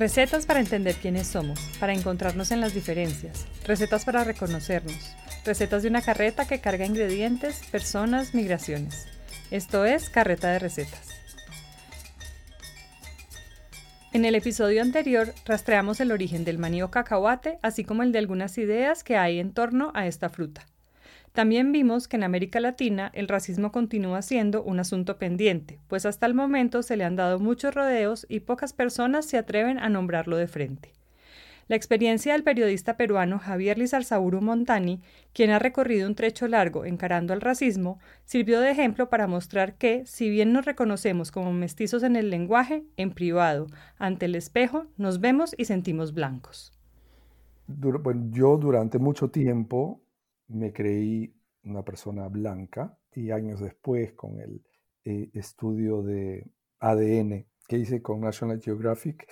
Recetas para entender quiénes somos, para encontrarnos en las diferencias, recetas para reconocernos, recetas de una carreta que carga ingredientes, personas, migraciones. Esto es Carreta de Recetas. En el episodio anterior rastreamos el origen del maní o cacahuate, así como el de algunas ideas que hay en torno a esta fruta. También vimos que en América Latina el racismo continúa siendo un asunto pendiente, pues hasta el momento se le han dado muchos rodeos y pocas personas se atreven a nombrarlo de frente. La experiencia del periodista peruano Javier Lizarzaburu Montani, quien ha recorrido un trecho largo encarando al racismo, sirvió de ejemplo para mostrar que, si bien nos reconocemos como mestizos en el lenguaje, en privado, ante el espejo, nos vemos y sentimos blancos. yo durante mucho tiempo me creí una persona blanca y años después con el eh, estudio de ADN que hice con National Geographic,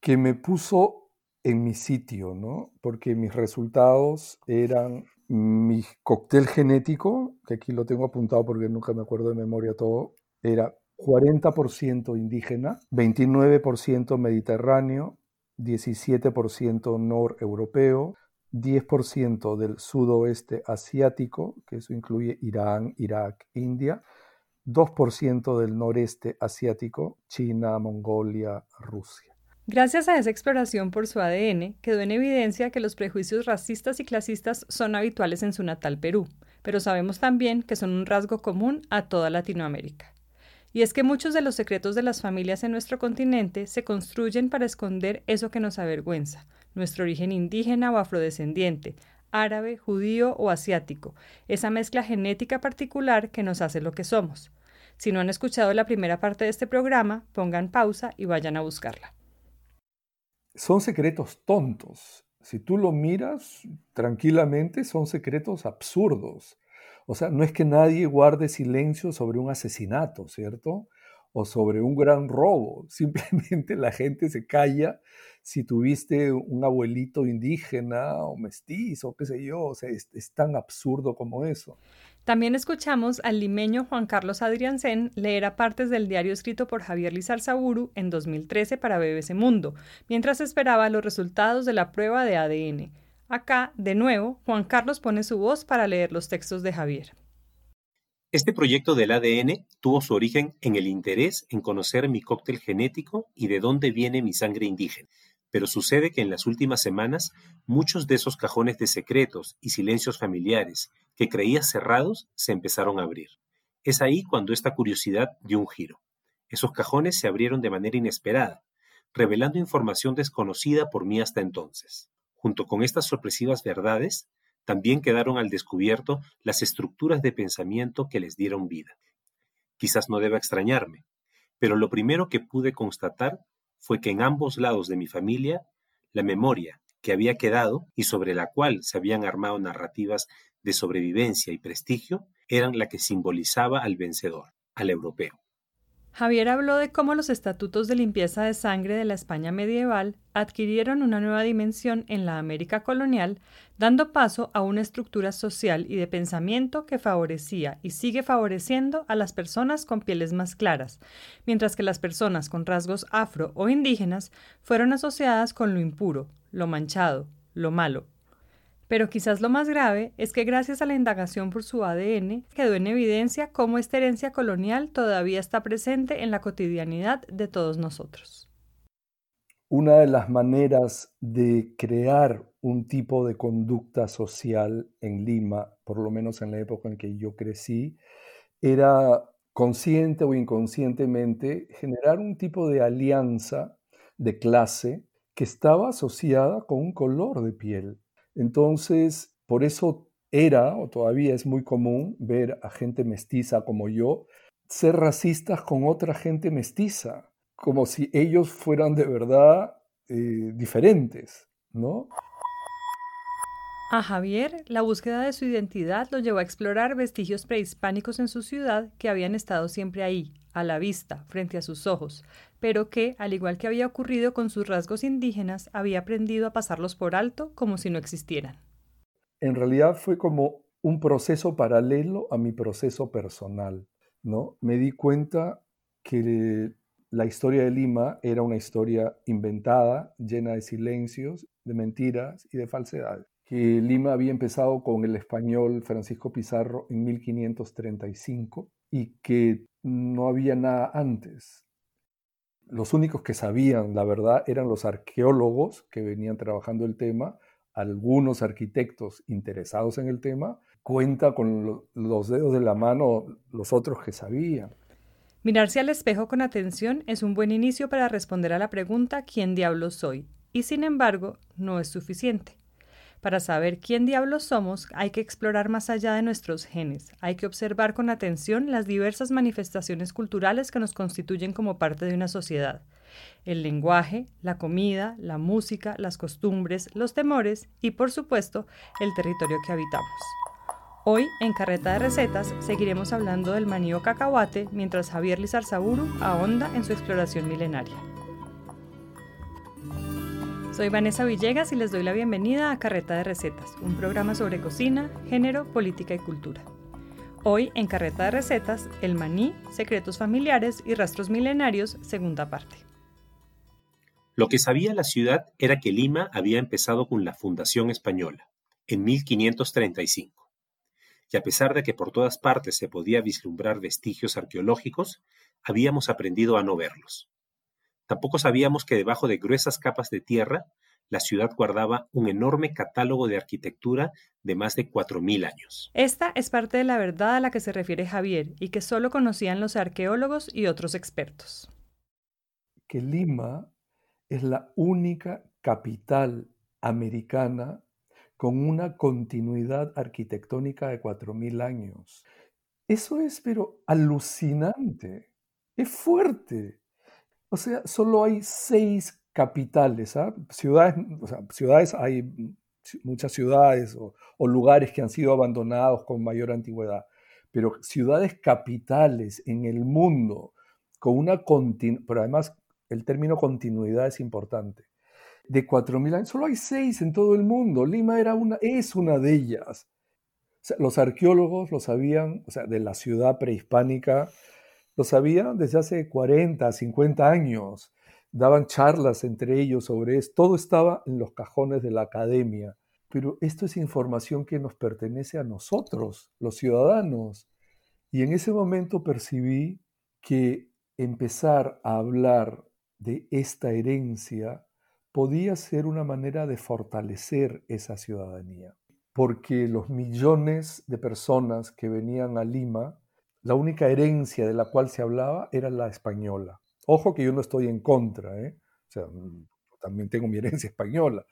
que me puso en mi sitio, ¿no? Porque mis resultados eran mi cóctel genético, que aquí lo tengo apuntado porque nunca me acuerdo de memoria todo, era 40% indígena, 29% mediterráneo, 17% noreuropeo, 10% del sudoeste asiático, que eso incluye Irán, Irak, India, 2% del noreste asiático, China, Mongolia, Rusia. Gracias a esa exploración por su ADN, quedó en evidencia que los prejuicios racistas y clasistas son habituales en su natal Perú, pero sabemos también que son un rasgo común a toda Latinoamérica. Y es que muchos de los secretos de las familias en nuestro continente se construyen para esconder eso que nos avergüenza, nuestro origen indígena o afrodescendiente, árabe, judío o asiático, esa mezcla genética particular que nos hace lo que somos. Si no han escuchado la primera parte de este programa, pongan pausa y vayan a buscarla. Son secretos tontos. Si tú lo miras tranquilamente, son secretos absurdos. O sea, no es que nadie guarde silencio sobre un asesinato, ¿cierto? O sobre un gran robo. Simplemente la gente se calla si tuviste un abuelito indígena o mestizo, qué sé yo, o sea, es, tan absurdo como eso. También escuchamos al limeño Juan Carlos Adriansen leer a partes del diario escrito por Javier Lizarzaburu en 2013 para BBC Mundo, mientras esperaba los resultados de la prueba de ADN. Acá, de nuevo, Juan Carlos pone su voz para leer los textos de Javier. Este proyecto del ADN tuvo su origen en el interés en conocer mi cóctel genético y de dónde viene mi sangre indígena pero sucede que en las últimas semanas muchos de esos cajones de secretos y silencios familiares que creías cerrados se empezaron a abrir. Es ahí cuando esta curiosidad dio un giro. Esos cajones se abrieron de manera inesperada, revelando información desconocida por mí hasta entonces. Junto con estas sorpresivas verdades, también quedaron al descubierto las estructuras de pensamiento que les dieron vida. Quizás no deba extrañarme, pero lo primero que pude constatar fue que en ambos lados de mi familia, la memoria que había quedado y sobre la cual se habían armado narrativas de sobrevivencia y prestigio, eran la que simbolizaba al vencedor, al europeo. Javier habló de cómo los estatutos de limpieza de sangre de la España medieval adquirieron una nueva dimensión en la América colonial, dando paso a una estructura social y de pensamiento que favorecía y sigue favoreciendo a las personas con pieles más claras, mientras que las personas con rasgos afro o indígenas fueron asociadas con lo impuro, lo manchado, lo malo, pero quizás lo más grave es que gracias a la indagación por su ADN quedó en evidencia cómo esta herencia colonial todavía está presente en la cotidianidad de todos nosotros. Una de las maneras de crear un tipo de conducta social en Lima, por lo menos en la época en que yo crecí, era consciente o inconscientemente generar un tipo de alianza de clase que estaba asociada con un color de piel. Entonces, por eso era o todavía es muy común ver a gente mestiza como yo ser racistas con otra gente mestiza, como si ellos fueran de verdad eh, diferentes, ¿no? A Javier, la búsqueda de su identidad lo llevó a explorar vestigios prehispánicos en su ciudad que habían estado siempre ahí, a la vista, frente a sus ojos, pero que, al igual que había ocurrido con sus rasgos indígenas, había aprendido a pasarlos por alto como si no existieran. En realidad fue como un proceso paralelo a mi proceso personal, ¿no? Me di cuenta que la historia de Lima era una historia inventada, llena de silencios, de mentiras y de falsedades. Que Lima había empezado con el español Francisco Pizarro en 1535 y que no había nada antes. Los únicos que sabían la verdad eran los arqueólogos que venían trabajando el tema, algunos arquitectos interesados en el tema, cuenta con los dedos de la mano los otros que sabían. Mirarse al espejo con atención es un buen inicio para responder a la pregunta ¿quién diablos soy? Y sin embargo, no es suficiente. Para saber quién diablos somos, hay que explorar más allá de nuestros genes, hay que observar con atención las diversas manifestaciones culturales que nos constituyen como parte de una sociedad. El lenguaje, la comida, la música, las costumbres, los temores y, por supuesto, el territorio que habitamos. Hoy, en Carreta de Recetas, seguiremos hablando del manío cacahuate mientras Javier Lizarzaburu ahonda en su exploración milenaria. Soy Vanessa Villegas y les doy la bienvenida a Carreta de Recetas, un programa sobre cocina, género, política y cultura. Hoy, en Carreta de Recetas, el maní, secretos familiares y rastros milenarios, segunda parte. Lo que sabía la ciudad era que Lima había empezado con la Fundación Española, en 1535 y a pesar de que por todas partes se podía vislumbrar vestigios arqueológicos, habíamos aprendido a no verlos. Tampoco sabíamos que debajo de gruesas capas de tierra, la ciudad guardaba un enorme catálogo de arquitectura de más de 4.000 años. Esta es parte de la verdad a la que se refiere Javier y que solo conocían los arqueólogos y otros expertos. Que Lima es la única capital americana con una continuidad arquitectónica de 4.000 años. Eso es, pero alucinante, es fuerte. O sea, solo hay seis capitales, ¿ah? ciudades, o sea, ciudades, hay muchas ciudades o, lugares que han sido abandonados con mayor antigüedad, pero ciudades capitales en el mundo con una continuidad, pero además el término continuidad es importante de 4.000 años. Solo hay seis en todo el mundo. Lima era una, es una de ellas. los arqueólogos lo sabían, o sea, de la ciudad prehispánica, lo sabían desde hace 40, 50 años. Daban charlas entre ellos sobre eso. Todo estaba en los cajones de la academia. Pero esto es información que nos pertenece a nosotros, los ciudadanos. Y en ese momento percibí que empezar a hablar de esta herencia podía ser una manera de fortalecer esa ciudadanía, porque los millones de personas que venían a Lima, la única herencia de la cual se hablaba era la española. Ojo que yo no estoy en contra, ¿eh? mm, también tengo mi herencia española,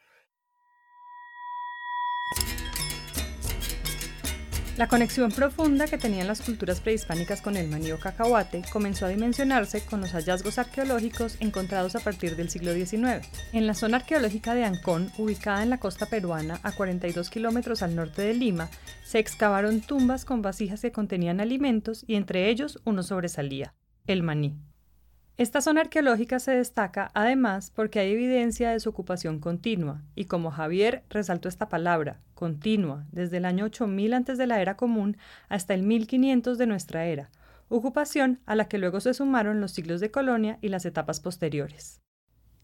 La conexión profunda que tenían las culturas prehispánicas con el maní o cacahuate comenzó a dimensionarse con los hallazgos arqueológicos encontrados a partir del siglo XIX. En la zona arqueológica de Ancón, ubicada en la costa peruana a 42 kilómetros al norte de Lima, se excavaron tumbas con vasijas que contenían alimentos y entre ellos uno sobresalía, el maní. Esta zona arqueológica se destaca además porque hay evidencia de su ocupación continua, y como Javier resaltó esta palabra, continua, desde el año 8000 antes de la era común hasta el 1500 de nuestra era, ocupación a la que luego se sumaron los siglos de colonia y las etapas posteriores.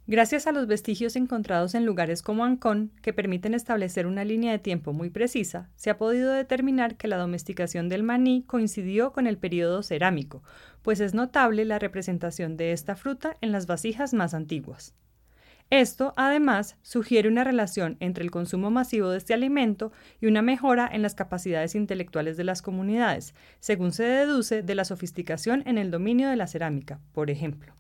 Gracias a los vestigios encontrados en lugares como Ancón, que permiten establecer una línea de tiempo muy precisa, se ha podido determinar que la domesticación del maní coincidió con el periodo cerámico, pues es notable la representación de esta fruta en las vasijas más antiguas. Esto, además, sugiere una relación entre el consumo masivo de este alimento y una mejora en las capacidades intelectuales de las comunidades, según se deduce de la sofisticación en el dominio de la cerámica, por ejemplo.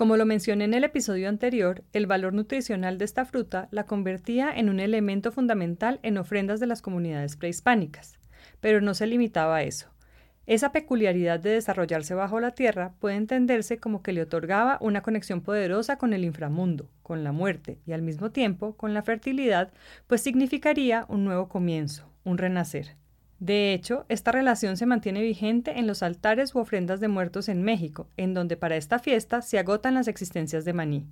Como lo mencioné en el episodio anterior, el valor nutricional de esta fruta la convertía en un elemento fundamental en ofrendas de las comunidades prehispánicas. Pero no se limitaba a eso. Esa peculiaridad de desarrollarse bajo la tierra puede entenderse como que le otorgaba una conexión poderosa con el inframundo, con la muerte y al mismo tiempo con la fertilidad, pues significaría un nuevo comienzo, un renacer. De hecho, esta relación se mantiene vigente en los altares u ofrendas de muertos en México, en donde para esta fiesta se agotan las existencias de maní.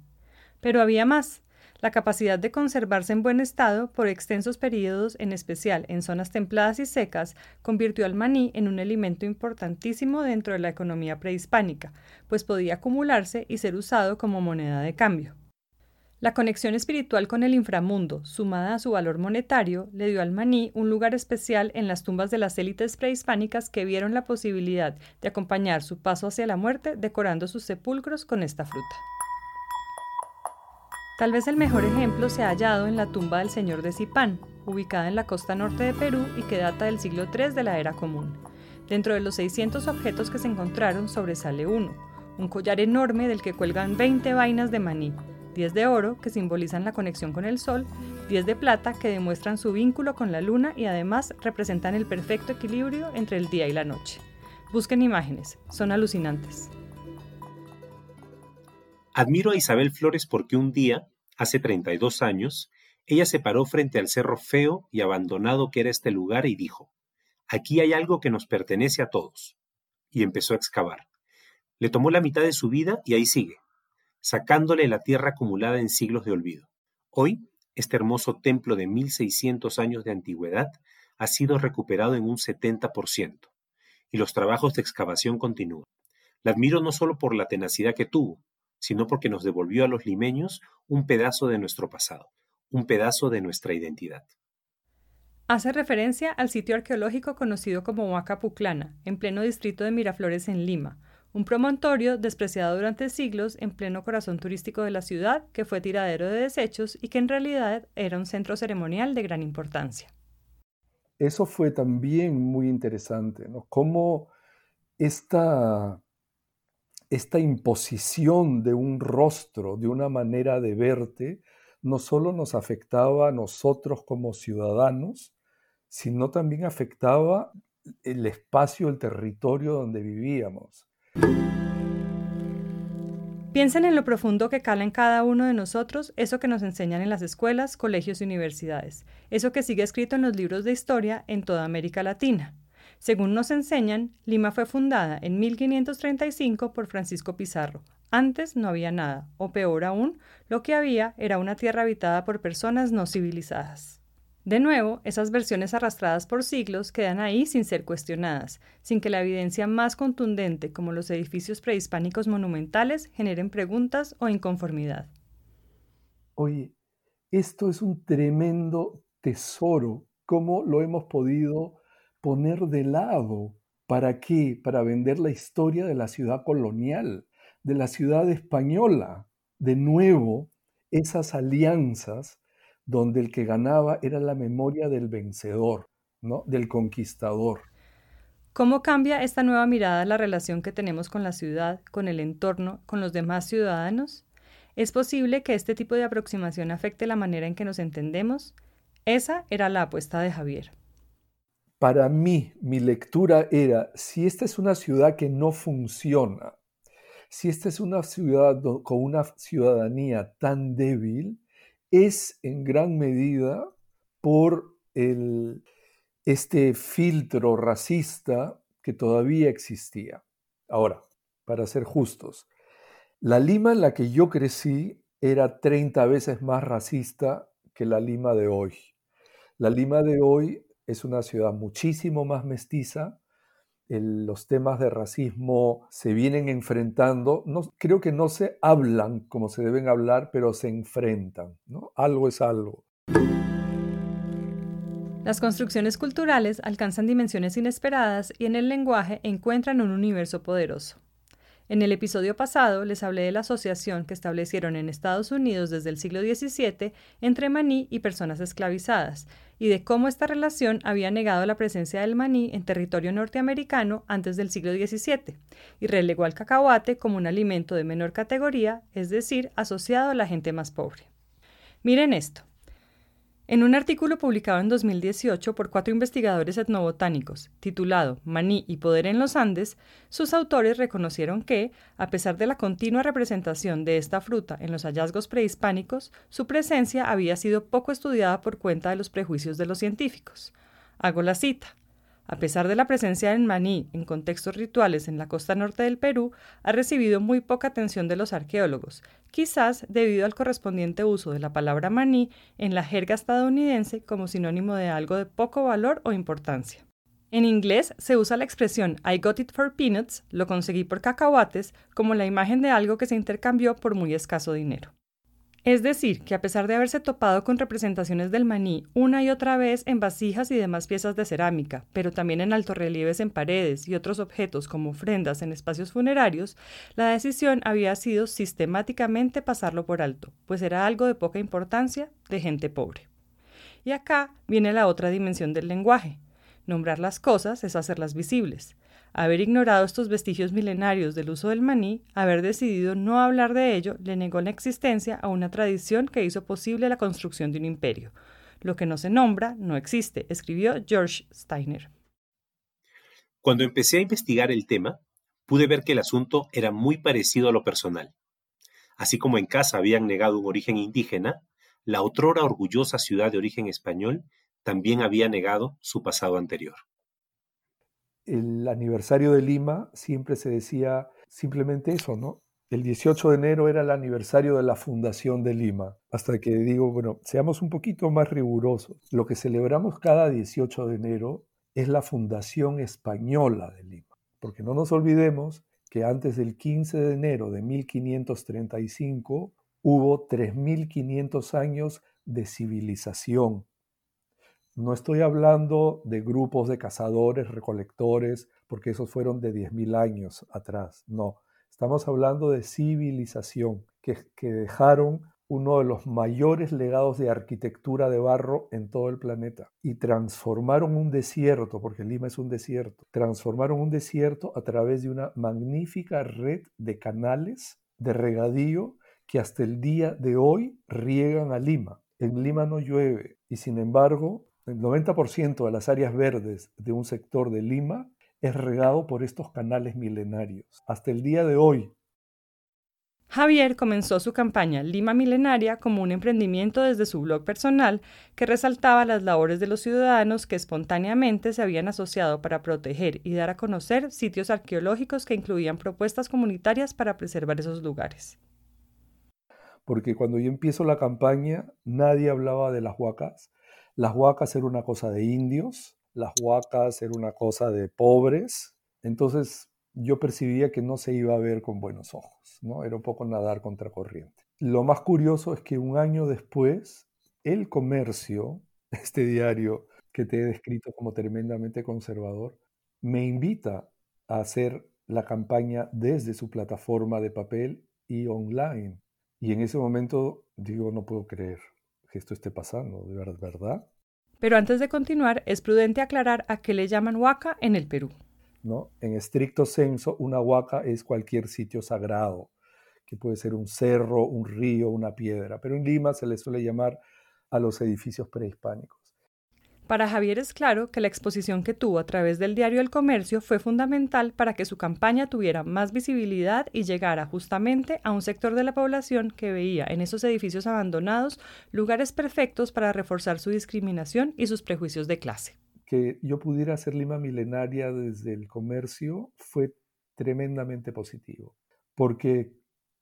Pero había más. La capacidad de conservarse en buen estado por extensos periodos, en especial en zonas templadas y secas, convirtió al maní en un alimento importantísimo dentro de la economía prehispánica, pues podía acumularse y ser usado como moneda de cambio. La conexión espiritual con el inframundo, sumada a su valor monetario, le dio al maní un lugar especial en las tumbas de las élites prehispánicas que vieron la posibilidad de acompañar su paso hacia la muerte decorando sus sepulcros con esta fruta. Tal vez el mejor ejemplo se ha hallado en la tumba del señor de Zipán, ubicada en la costa norte de Perú y que data del siglo III de la era común. Dentro de los 600 objetos que se encontraron sobresale uno, un collar enorme del que cuelgan 20 vainas de maní, 10 de oro, que simbolizan la conexión con el Sol, 10 de plata, que demuestran su vínculo con la Luna y además representan el perfecto equilibrio entre el día y la noche. Busquen imágenes, son alucinantes. Admiro a Isabel Flores porque un día, hace 32 años, ella se paró frente al cerro feo y abandonado que era este lugar y dijo, aquí hay algo que nos pertenece a todos. Y empezó a excavar. Le tomó la mitad de su vida y ahí sigue, sacándole la tierra acumulada en siglos de olvido. Hoy, este hermoso templo de 1600 años de antigüedad ha sido recuperado en un 70%, y los trabajos de excavación continúan. La admiro no solo por la tenacidad que tuvo, sino porque nos devolvió a los limeños un pedazo de nuestro pasado, un pedazo de nuestra identidad. Hace referencia al sitio arqueológico conocido como Huaca Puclana, en pleno distrito de Miraflores en Lima, un promontorio despreciado durante siglos en pleno corazón turístico de la ciudad, que fue tiradero de desechos y que en realidad era un centro ceremonial de gran importancia. Eso fue también muy interesante, ¿no? Cómo esta, esta imposición de un rostro, de una manera de verte, no solo nos afectaba a nosotros como ciudadanos, sino también afectaba el espacio, el territorio donde vivíamos. Piensen en lo profundo que cala en cada uno de nosotros eso que nos enseñan en las escuelas, colegios y universidades, eso que sigue escrito en los libros de historia en toda América Latina. Según nos enseñan, Lima fue fundada en 1535 por Francisco Pizarro. Antes no había nada, o peor aún, lo que había era una tierra habitada por personas no civilizadas. De nuevo, esas versiones arrastradas por siglos quedan ahí sin ser cuestionadas, sin que la evidencia más contundente, como los edificios prehispánicos monumentales, generen preguntas o inconformidad. Oye, esto es un tremendo tesoro. ¿Cómo lo hemos podido poner de lado? ¿Para qué? Para vender la historia de la ciudad colonial, de la ciudad española. De nuevo, esas alianzas donde el que ganaba era la memoria del vencedor, ¿no? del conquistador. ¿Cómo cambia esta nueva mirada la relación que tenemos con la ciudad, con el entorno, con los demás ciudadanos? ¿Es posible que este tipo de aproximación afecte la manera en que nos entendemos? Esa era la apuesta de Javier. Para mí, mi lectura era, si esta es una ciudad que no funciona, si esta es una ciudad con una ciudadanía tan débil, es en gran medida por este filtro racista que todavía existía. Ahora, para ser justos, la Lima en la que yo crecí era 30 veces más racista que la Lima de hoy. La Lima de hoy es una ciudad muchísimo más mestiza, los temas de racismo se vienen enfrentando, no, creo que no se hablan como se deben hablar, pero se enfrentan. Algo es algo. Las construcciones culturales alcanzan dimensiones inesperadas y en el lenguaje encuentran un universo poderoso. En el episodio pasado les hablé de la asociación que establecieron en Estados Unidos desde el siglo XVII entre maní y personas esclavizadas, y de cómo esta relación había negado la presencia del maní en territorio norteamericano antes del siglo XVII, y relegó al cacahuate como un alimento de menor categoría, es decir, asociado a la gente más pobre. Miren esto. En un artículo publicado en 2018 por cuatro investigadores etnobotánicos, titulado Maní y Poder en los Andes, sus autores reconocieron que, a pesar de la continua representación de esta fruta en los hallazgos prehispánicos, su presencia había sido poco estudiada por cuenta de los prejuicios de los científicos. Hago la cita. A pesar de la presencia del maní en contextos rituales en la costa norte del Perú, ha recibido muy poca atención de los arqueólogos, quizás debido al correspondiente uso de la palabra maní en la jerga estadounidense como sinónimo de algo de poco valor o importancia. En inglés se usa la expresión I got it for peanuts, lo conseguí por cacahuates, como la imagen de algo que se intercambió por muy escaso dinero. Es decir, que a pesar de haberse topado con representaciones del maní una y otra vez en vasijas y demás piezas de cerámica, pero también en altorrelieves en paredes y otros objetos como ofrendas en espacios funerarios, la decisión había sido sistemáticamente pasarlo por alto, pues era algo de poca importancia de gente pobre. Y acá viene la otra dimensión del lenguaje. Nombrar las cosas es hacerlas visibles. Haber ignorado estos vestigios milenarios del uso del maní, haber decidido no hablar de ello, le negó la existencia a una tradición que hizo posible la construcción de un imperio. Lo que no se nombra no existe, escribió George Steiner. Cuando empecé a investigar el tema, pude ver que el asunto era muy parecido a lo personal. Así como en casa habían negado un origen indígena, la otrora orgullosa ciudad de origen español también había negado su pasado anterior el aniversario de Lima siempre se decía simplemente eso, ¿no? El 18 de enero era el aniversario de la fundación de Lima. Hasta que digo, bueno, seamos un poquito más rigurosos. Lo que celebramos cada 18 de enero es la fundación española de Lima. Porque no nos olvidemos que antes del 15 de enero de 1535 hubo 3.500 años de civilización no estoy hablando de grupos de cazadores, recolectores, porque esos fueron de 10.000 años atrás. No, estamos hablando de civilización, que, que dejaron uno de los mayores legados de arquitectura de barro en todo el planeta y transformaron un desierto, porque Lima es un desierto, transformaron un desierto a través de una magnífica red de canales de regadío que hasta el día de hoy riegan a Lima. En Lima no llueve y sin embargo el 90% de las áreas verdes de un sector de Lima es regado por estos canales milenarios. Hasta el día de hoy. Javier comenzó su campaña Lima Milenaria como un emprendimiento desde su blog personal que resaltaba las labores de los ciudadanos que espontáneamente se habían asociado para proteger y dar a conocer sitios arqueológicos que incluían propuestas comunitarias para preservar esos lugares. Porque cuando yo empiezo la campaña nadie hablaba de las huacas, las huacas era una cosa de indios, las huacas era una cosa de pobres, entonces yo percibía que no se iba a ver con buenos ojos, ¿no? Era un poco nadar contra corriente. Lo más curioso es que un año después, El Comercio, este diario que te he descrito como tremendamente conservador, me invita a hacer la campaña desde su plataforma de papel y online. Y en ese momento digo, no puedo creer que esto esté pasando, de verdad. Pero antes de continuar, es prudente aclarar a qué le llaman huaca en el Perú. ¿No? En estricto senso, una huaca es cualquier sitio sagrado, que puede ser un cerro, un río, una piedra, pero en Lima se le suele llamar a los edificios prehispánicos. Para Javier es claro que la exposición que tuvo a través del diario El Comercio fue fundamental para que su campaña tuviera más visibilidad y llegara justamente a un sector de la población que veía en esos edificios abandonados lugares perfectos para reforzar su discriminación y sus prejuicios de clase. Que yo pudiera hacer Lima milenaria desde el comercio fue tremendamente positivo, porque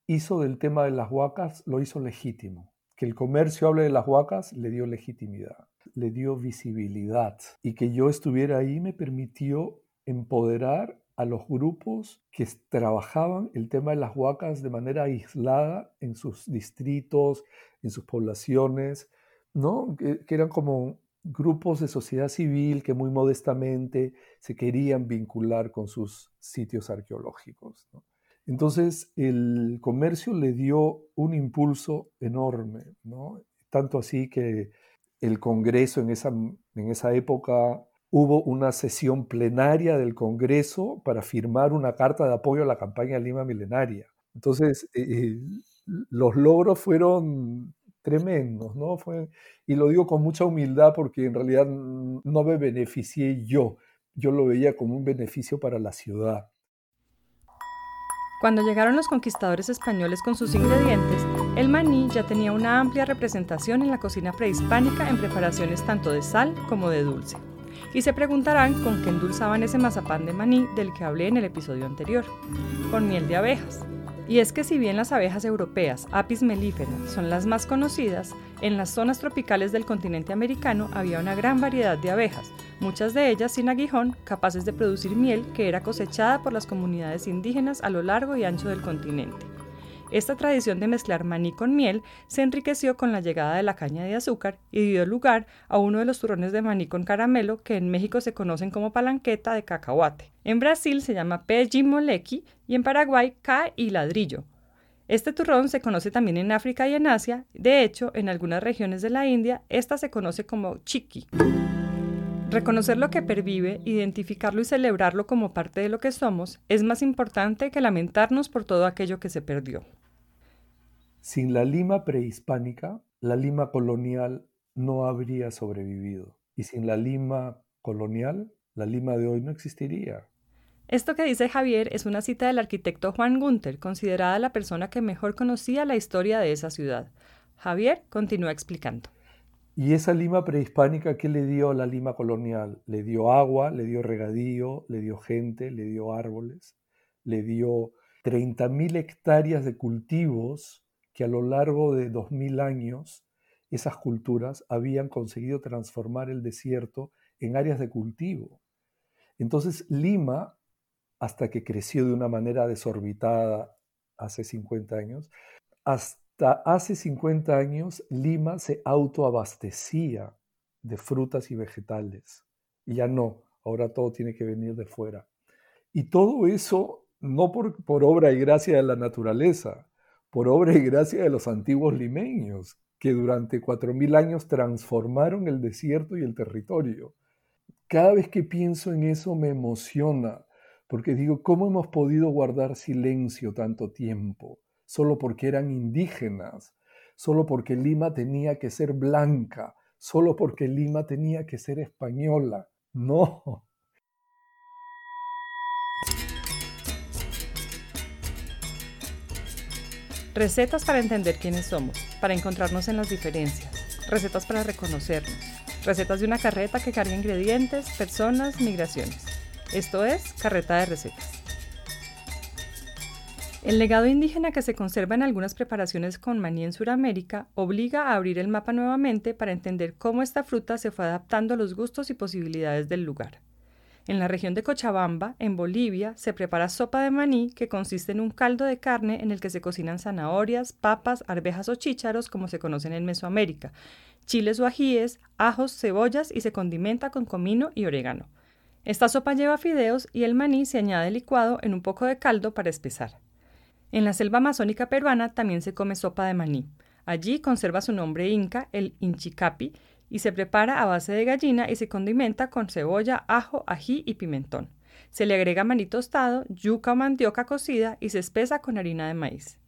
hizo del tema de las huacas, lo hizo legítimo. Que el comercio hable de las huacas le dio legitimidad le dio visibilidad y que yo estuviera ahí me permitió empoderar a los grupos que trabajaban el tema de las huacas de manera aislada en sus distritos, en sus poblaciones, ¿no? que, eran como grupos de sociedad civil que muy modestamente se querían vincular con sus sitios arqueológicos. Entonces el comercio le dio un impulso enorme, ¿no? tanto así que el Congreso en esa, en esa época hubo una sesión plenaria del Congreso para firmar una carta de apoyo a la campaña Lima Milenaria. Entonces, eh, eh, los logros fueron tremendos, ¿no? Fue, y lo digo con mucha humildad porque en realidad no me beneficié yo, yo lo veía como un beneficio para la ciudad. Cuando llegaron los conquistadores españoles con sus ingredientes, el maní ya tenía una amplia representación en la cocina prehispánica en preparaciones tanto de sal como de dulce. Y se preguntarán con qué endulzaban ese mazapán de maní del que hablé en el episodio anterior. Con miel de abejas. Y es que si bien las abejas europeas, Apis mellifera, son las más conocidas, en las zonas tropicales del continente americano había una gran variedad de abejas, muchas de ellas sin aguijón, capaces de producir miel que era cosechada por las comunidades indígenas a lo largo y ancho del continente. Esta tradición de mezclar maní con miel se enriqueció con la llegada de la caña de azúcar y dio lugar a uno de los turrones de maní con caramelo que en México se conocen como palanqueta de cacahuate. En Brasil se llama molequi y en Paraguay ca y ladrillo. Este turrón se conoce también en África y en Asia. De hecho, en algunas regiones de la India, esta se conoce como chiqui. Reconocer lo que pervive, identificarlo y celebrarlo como parte de lo que somos es más importante que lamentarnos por todo aquello que se perdió. Sin la Lima prehispánica, la Lima colonial no habría sobrevivido. Y sin la Lima colonial, la Lima de hoy no existiría. Esto que dice Javier es una cita del arquitecto Juan Gunther, considerada la persona que mejor conocía la historia de esa ciudad. Javier continúa explicando. ¿Y esa Lima prehispánica qué le dio la Lima colonial? Le dio agua, le dio regadío, le dio gente, le dio árboles, le dio 30.000 hectáreas de cultivos que a lo largo de 2.000 años esas culturas habían conseguido transformar el desierto en áreas de cultivo. Entonces Lima, hasta que creció de una manera desorbitada hace 50 años, hasta hace 50 años Lima se autoabastecía de frutas y vegetales. Y ya no, ahora todo tiene que venir de fuera. Y todo eso no por, por obra y gracia de la naturaleza, por obra y gracia de los antiguos limeños, que durante 4.000 años transformaron el desierto y el territorio. Cada vez que pienso en eso me emociona, porque digo, ¿cómo hemos podido guardar silencio tanto tiempo? Solo porque eran indígenas, solo porque Lima tenía que ser blanca, solo porque Lima tenía que ser española. No. Recetas para entender quiénes somos, para encontrarnos en las diferencias, recetas para reconocernos, recetas de una carreta que carga ingredientes, personas, migraciones. Esto es Carreta de Recetas. El legado indígena que se conserva en algunas preparaciones con maní en Sudamérica obliga a abrir el mapa nuevamente para entender cómo esta fruta se fue adaptando a los gustos y posibilidades del lugar. En la región de Cochabamba, en Bolivia, se prepara sopa de maní que consiste en un caldo de carne en el que se cocinan zanahorias, papas, arvejas o chícharos como se conocen en Mesoamérica, chiles o ajíes, ajos, cebollas y se condimenta con comino y orégano. Esta sopa lleva fideos y el maní se añade licuado en un poco de caldo para espesar. En la selva amazónica peruana también se come sopa de maní. Allí conserva su nombre inca, el inchicapi, y se prepara a base de gallina y se condimenta con cebolla, ajo, ají y pimentón. Se le agrega maní tostado, yuca o mandioca cocida y se espesa con harina de maíz.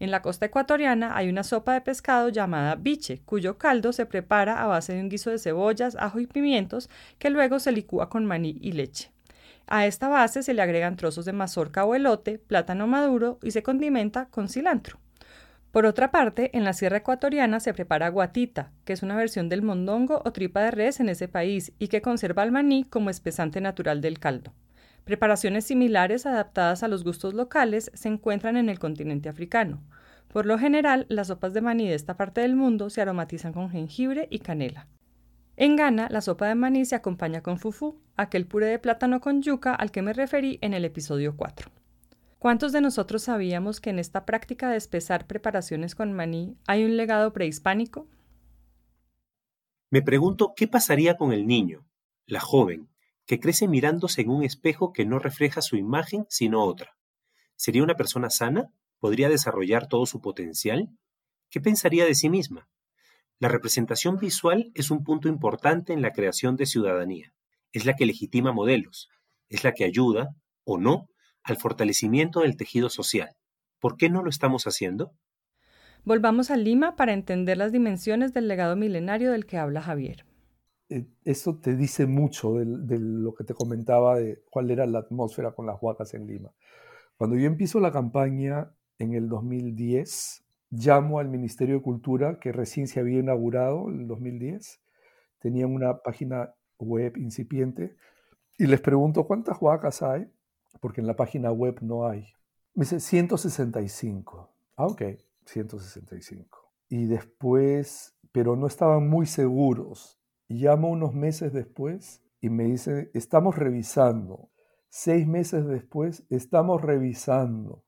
En la costa ecuatoriana hay una sopa de pescado llamada biche, cuyo caldo se prepara a base de un guiso de cebollas, ajo y pimientos que luego se licúa con maní y leche. A esta base se le agregan trozos de mazorca o elote, plátano maduro y se condimenta con cilantro. Por otra parte, en la sierra ecuatoriana se prepara guatita, que es una versión del mondongo o tripa de res en ese país y que conserva el maní como espesante natural del caldo. Preparaciones similares adaptadas a los gustos locales se encuentran en el continente africano. Por lo general, las sopas de maní de esta parte del mundo se aromatizan con jengibre y canela. En Ghana, la sopa de maní se acompaña con fufu, aquel puré de plátano con yuca al que me referí en el episodio 4. ¿Cuántos de nosotros sabíamos que en esta práctica de espesar preparaciones con maní hay un legado prehispánico? Me pregunto qué pasaría con el niño, la joven, que crece mirándose en un espejo que no refleja su imagen sino otra. ¿Sería una persona sana? ¿Podría desarrollar todo su potencial? ¿Qué pensaría de sí misma? La representación visual es un punto importante en la creación de ciudadanía. Es la que legitima modelos, es la que ayuda, o no, al fortalecimiento del tejido social. ¿Por qué no lo estamos haciendo? Volvamos a Lima para entender las dimensiones del legado milenario del que habla Javier. Eh, eso te dice mucho de, de, lo que te comentaba de cuál era la atmósfera con las huacas en Lima. Cuando yo empiezo la campaña en el 2010, llamo al Ministerio de Cultura, que recién se había inaugurado en el 2010. Tenían una página web incipiente y les pregunto cuántas huacas hay, porque en la página web no hay. Me dice 165. Ah, ok, 165. Y después, pero no estaban muy seguros. Llamo unos meses después y me dice, estamos revisando. Seis meses después, estamos revisando.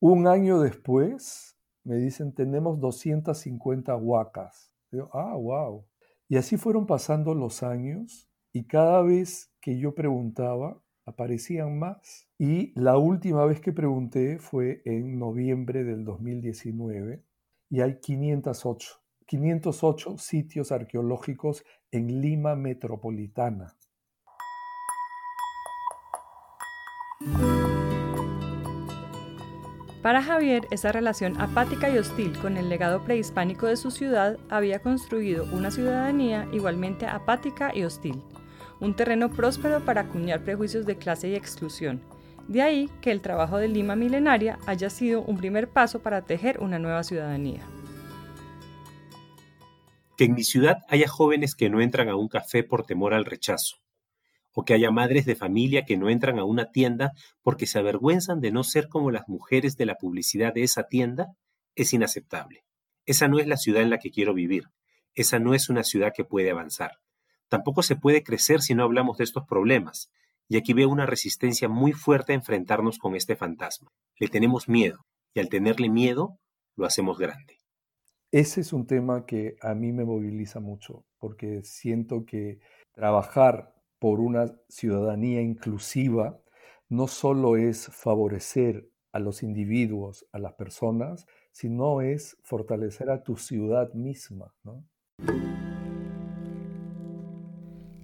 Un año después, me dicen, tenemos 250 huacas. Digo, ah, wow. Y así fueron pasando los años y cada vez que yo preguntaba, aparecían más. Y la última vez que pregunté fue en noviembre del 2019 y hay 508, 508 sitios arqueológicos en Lima metropolitana. Para Javier, esa relación apática y hostil con el legado prehispánico de su ciudad había construido una ciudadanía igualmente apática y hostil, un terreno próspero para acuñar prejuicios de clase y exclusión. De ahí que el trabajo de Lima milenaria haya sido un primer paso para tejer una nueva ciudadanía. Que en mi ciudad haya jóvenes que no entran a un café por temor al rechazo, o que haya madres de familia que no entran a una tienda porque se avergüenzan de no ser como las mujeres de la publicidad de esa tienda, es inaceptable. Esa no es la ciudad en la que quiero vivir. Esa no es una ciudad que puede avanzar. Tampoco se puede crecer si no hablamos de estos problemas. Y aquí veo una resistencia muy fuerte a enfrentarnos con este fantasma. Le tenemos miedo, y al tenerle miedo, lo hacemos grande. Ese es un tema que a mí me moviliza mucho, porque siento que trabajar por una ciudadanía inclusiva no solo es favorecer a los individuos, a las personas, sino es fortalecer a tu ciudad misma.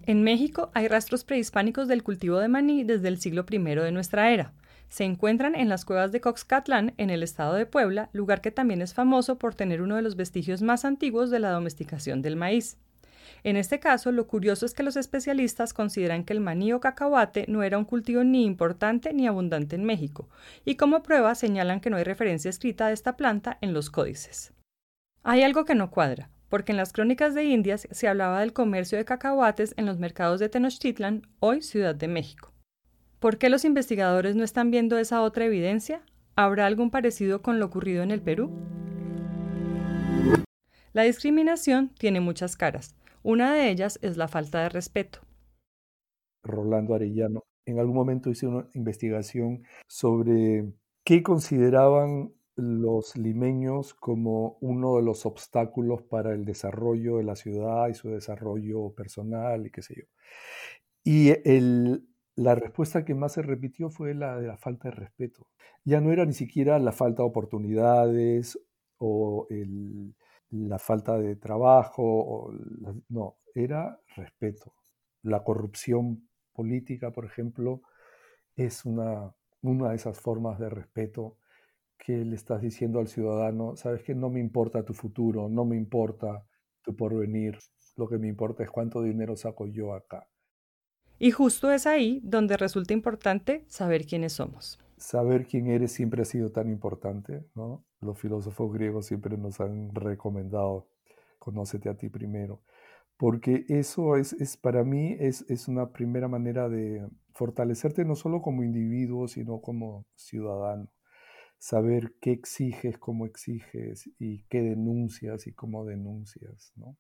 En México hay rastros prehispánicos del cultivo de maní desde el siglo I de nuestra era. Se encuentran en las cuevas de Coxcatlán, en el estado de Puebla, lugar que también es famoso por tener uno de los vestigios más antiguos de la domesticación del maíz. En este caso, lo curioso es que los especialistas consideran que el maní o cacahuate no era un cultivo ni importante ni abundante en México, y como prueba señalan que no hay referencia escrita de esta planta en los códices. Hay algo que no cuadra, porque en las crónicas de Indias se hablaba del comercio de cacahuates en los mercados de Tenochtitlan, hoy Ciudad de México. ¿Por qué los investigadores no están viendo esa otra evidencia? ¿Habrá algún parecido con lo ocurrido en el Perú? La discriminación tiene muchas caras, una de ellas es la falta de respeto. Rolando Arellano, en algún momento hice una investigación sobre qué consideraban los limeños como uno de los obstáculos para el desarrollo de la ciudad y su desarrollo personal y qué sé yo. Y la respuesta que más se repitió fue la de la falta de respeto. Ya no era ni siquiera la falta de oportunidades o el, la falta de trabajo, no, era respeto. La corrupción política, por ejemplo, es una, una de esas formas de respeto que le estás diciendo al ciudadano, sabes que no me importa tu futuro, no me importa tu porvenir, lo que me importa es cuánto dinero saco yo acá. Y justo es ahí donde resulta importante saber quiénes somos saber quién eres siempre ha sido tan importante, ¿no? Los filósofos griegos siempre nos han recomendado, conócete a ti primero, porque eso es, es para mí, es, es una primera manera de fortalecerte no solo como individuo, sino como ciudadano. Saber qué exiges, cómo exiges y qué denuncias y cómo denuncias, ¿no?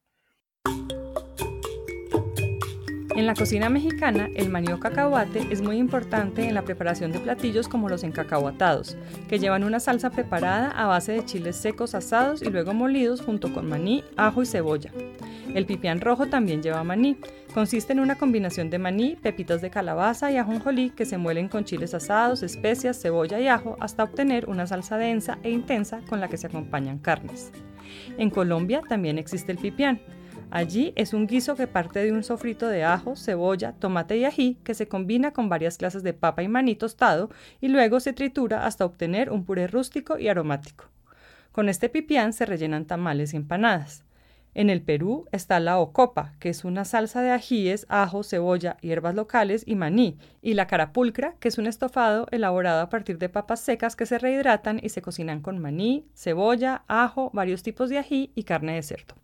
En la cocina mexicana, el maní cacahuate es muy importante en la preparación de platillos como los encacahuatados, que llevan una salsa preparada a base de chiles secos asados y luego molidos junto con maní, ajo y cebolla. El pipián rojo también lleva maní. Consiste en una combinación de maní, pepitas de calabaza y ajonjolí que se muelen con chiles asados, especias, cebolla y ajo hasta obtener una salsa densa e intensa con la que se acompañan carnes. En Colombia también existe el pipián. Allí es un guiso que parte de un sofrito de ajo, cebolla, tomate y ají que se combina con varias clases de papa y maní tostado y luego se tritura hasta obtener un puré rústico y aromático. Con este pipián se rellenan tamales y empanadas. En el Perú está la ocopa, que es una salsa de ajíes, ajo, cebolla, hierbas locales y maní, y la carapulcra, que es un estofado elaborado a partir de papas secas que se rehidratan y se cocinan con maní, cebolla, ajo, varios tipos de ají y carne de cerdo.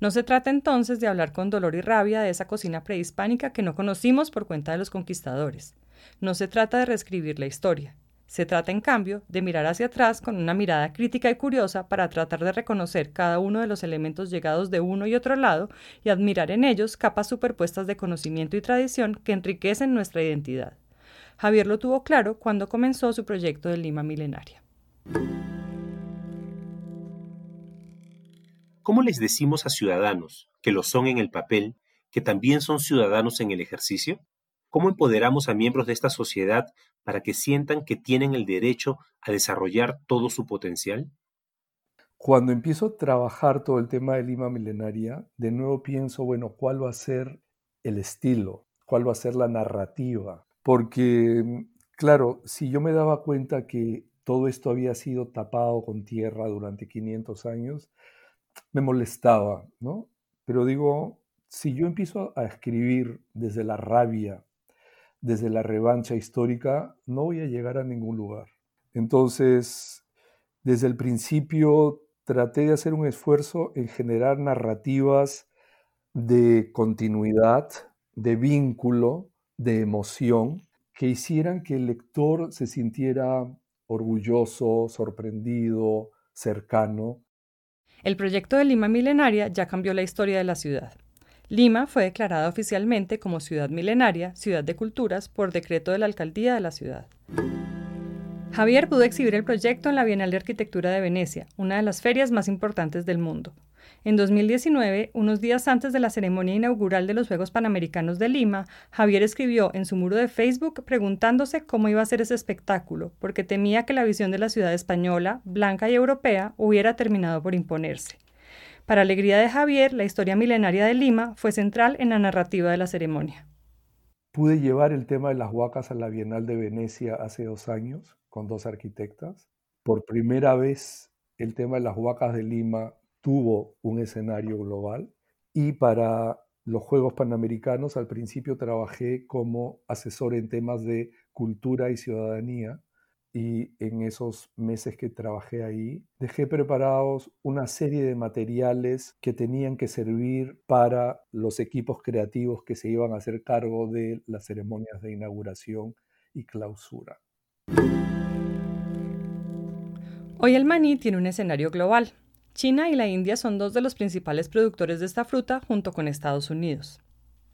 No se trata entonces de hablar con dolor y rabia de esa cocina prehispánica que no conocimos por cuenta de los conquistadores. No se trata de reescribir la historia. Se trata, en cambio, de mirar hacia atrás con una mirada crítica y curiosa para tratar de reconocer cada uno de los elementos llegados de uno y otro lado y admirar en ellos capas superpuestas de conocimiento y tradición que enriquecen nuestra identidad. Javier lo tuvo claro cuando comenzó su proyecto de Lima Milenaria. ¿Cómo les decimos a ciudadanos, que lo son en el papel, que también son ciudadanos en el ejercicio? ¿Cómo empoderamos a miembros de esta sociedad para que sientan que tienen el derecho a desarrollar todo su potencial? Cuando empiezo a trabajar todo el tema de Lima milenaria, de nuevo pienso, bueno, ¿cuál va a ser el estilo? ¿Cuál va a ser la narrativa? Porque, claro, si yo me daba cuenta que todo esto había sido tapado con tierra durante 500 años, me molestaba, ¿no? Pero digo, si yo empiezo a escribir desde la rabia, desde la revancha histórica, no voy a llegar a ningún lugar. Entonces, desde el principio traté de hacer un esfuerzo en generar narrativas de continuidad, de vínculo, de emoción, que hicieran que el lector se sintiera orgulloso, sorprendido, cercano. El proyecto de Lima Milenaria ya cambió la historia de la ciudad. Lima fue declarada oficialmente como ciudad milenaria, ciudad de culturas, por decreto de la alcaldía de la ciudad. Javier pudo exhibir el proyecto en la Bienal de Arquitectura de Venecia, una de las ferias más importantes del mundo. En 2019, unos días antes de la ceremonia inaugural de los Juegos Panamericanos de Lima, Javier escribió en su muro de Facebook preguntándose cómo iba a ser ese espectáculo, porque temía que la visión de la ciudad española, blanca y europea, hubiera terminado por imponerse. Para alegría de Javier, la historia milenaria de Lima fue central en la narrativa de la ceremonia. Pude llevar el tema de las huacas a la Bienal de Venecia hace dos años con dos arquitectas. Por primera vez el tema de las huacas de Lima tuvo un escenario global y para los Juegos Panamericanos al principio trabajé como asesor en temas de cultura y ciudadanía y en esos meses que trabajé ahí, dejé preparados una serie de materiales que tenían que servir para los equipos creativos que se iban a hacer cargo de las ceremonias de inauguración y clausura. Hoy el maní tiene un escenario global. China y la India son dos de los principales productores de esta fruta junto con Estados Unidos.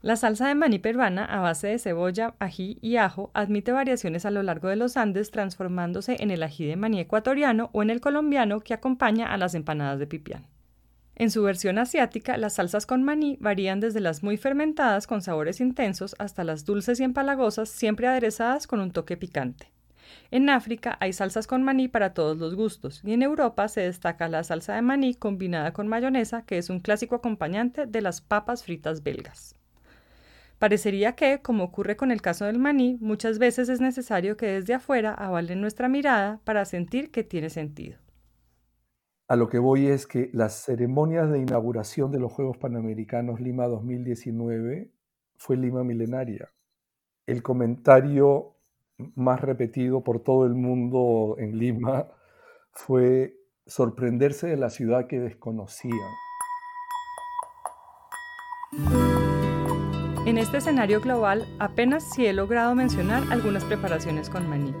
La salsa de maní peruana a base de cebolla, ají y ajo admite variaciones a lo largo de los Andes transformándose en el ají de maní ecuatoriano o en el colombiano que acompaña a las empanadas de pipián. En su versión asiática, las salsas con maní varían desde las muy fermentadas con sabores intensos hasta las dulces y empalagosas siempre aderezadas con un toque picante. En África hay salsas con maní para todos los gustos y en Europa se destaca la salsa de maní combinada con mayonesa que es un clásico acompañante de las papas fritas belgas. Parecería que, como ocurre con el caso del maní, muchas veces es necesario que desde afuera avalen nuestra mirada para sentir que tiene sentido. A lo que voy es que las ceremonias de inauguración de los Juegos Panamericanos Lima 2019 fue Lima milenaria. El comentario más repetido por todo el mundo en Lima fue sorprenderse de la ciudad que desconocían. En este escenario global apenas si he logrado mencionar algunas preparaciones con maní.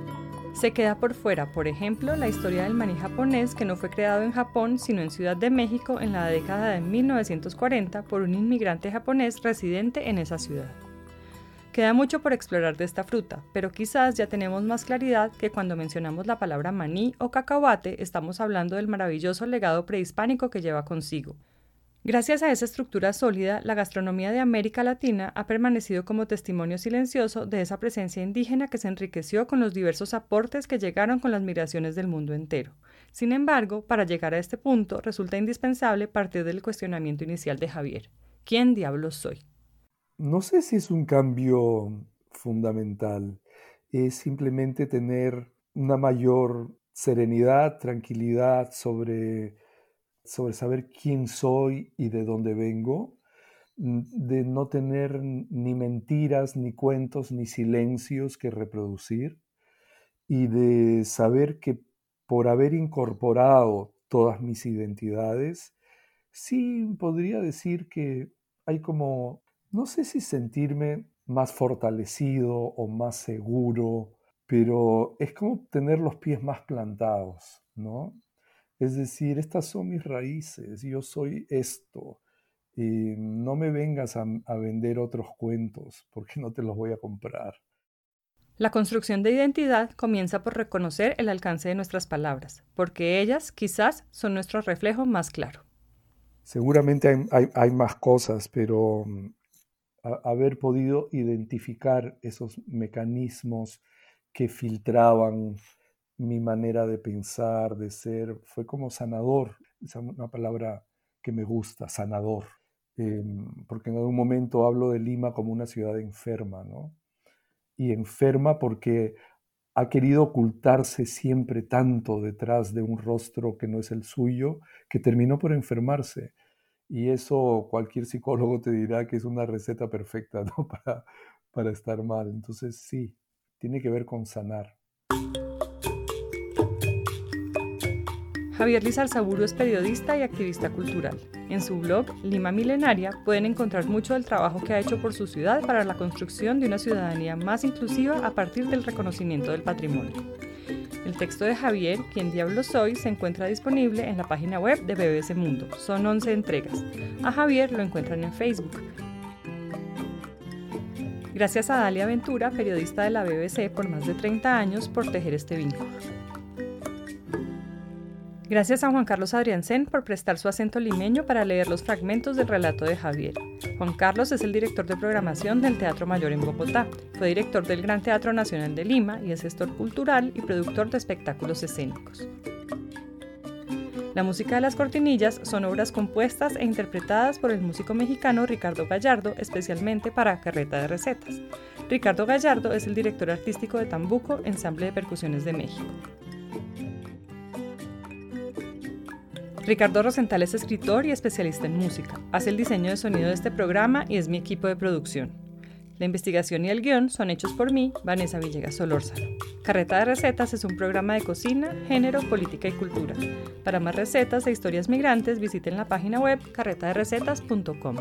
Se queda por fuera, por ejemplo, la historia del maní japonés que no fue creado en Japón sino en Ciudad de México en la década de 1940 por un inmigrante japonés residente en esa ciudad. Queda mucho por explorar de esta fruta, pero quizás ya tenemos más claridad que cuando mencionamos la palabra maní o cacahuate estamos hablando del maravilloso legado prehispánico que lleva consigo, Gracias a esa estructura sólida, la gastronomía de América Latina ha permanecido como testimonio silencioso de esa presencia indígena que se enriqueció con los diversos aportes que llegaron con las migraciones del mundo entero. Sin embargo, para llegar a este punto resulta indispensable partir del cuestionamiento inicial de Javier. ¿Quién diablos soy? No sé si es un cambio fundamental. Es simplemente tener una mayor serenidad, tranquilidad sobre sobre saber quién soy y de dónde vengo, mm, de no tener ni mentiras, ni cuentos, ni silencios que reproducir, y de saber que por haber incorporado todas mis identidades, sí podría decir que hay como, no sé si sentirme más fortalecido o más seguro, pero es como tener los pies más plantados, ¿no? Es decir, estas son mis raíces, yo soy esto. Y no me vengas a, a vender otros cuentos porque no te los voy a comprar. La construcción de identidad comienza por reconocer el alcance de nuestras palabras, porque ellas quizás son nuestro reflejo más claro. Seguramente hay, más cosas, pero mm, haber podido identificar esos mecanismos que filtraban mi manera de pensar, de ser, fue como sanador. Es una palabra que me gusta, sanador. Em, porque en algún momento hablo de Lima como una ciudad enferma, ¿no? y enferma porque ha querido ocultarse siempre tanto detrás de un rostro que no es el suyo, que terminó por enfermarse. Y eso cualquier psicólogo te dirá que es una receta perfecta para, para estar mal. Entonces sí, tiene que ver con sanar. Javier Lizalzaburu es periodista y activista cultural. En su blog Lima Milenaria pueden encontrar mucho del trabajo que ha hecho por su ciudad para la construcción de una ciudadanía más inclusiva a partir del reconocimiento del patrimonio. El texto de Javier, Quien Diablo Soy, se encuentra disponible en la página web de BBC Mundo. Son 11 entregas. A Javier lo encuentran en Facebook. Gracias a Dalia Ventura, periodista de la BBC por más de 30 años, por tejer este vínculo. Gracias a Juan Carlos Adriancén por prestar su acento limeño para leer los fragmentos del relato de Javier. Juan Carlos es el director de programación del Teatro Mayor en Bogotá. Fue director del Gran Teatro Nacional de Lima y es gestor cultural y productor de espectáculos escénicos. La música de las cortinillas son obras compuestas e interpretadas por el músico mexicano Ricardo Gallardo, especialmente para Carreta de Recetas. Ricardo Gallardo es el director artístico de Tambuco, ensamble de percusiones de México. Ricardo Rosenthal es escritor y especialista en música. Hace el diseño de sonido de este programa y es mi equipo de producción. La investigación y el guion son hechos por mí, Vanessa Villegas Solórzano. Carreta de Recetas es un programa de cocina, género, política y cultura. Para más recetas e historias migrantes visiten la página web carretaderecetas.com.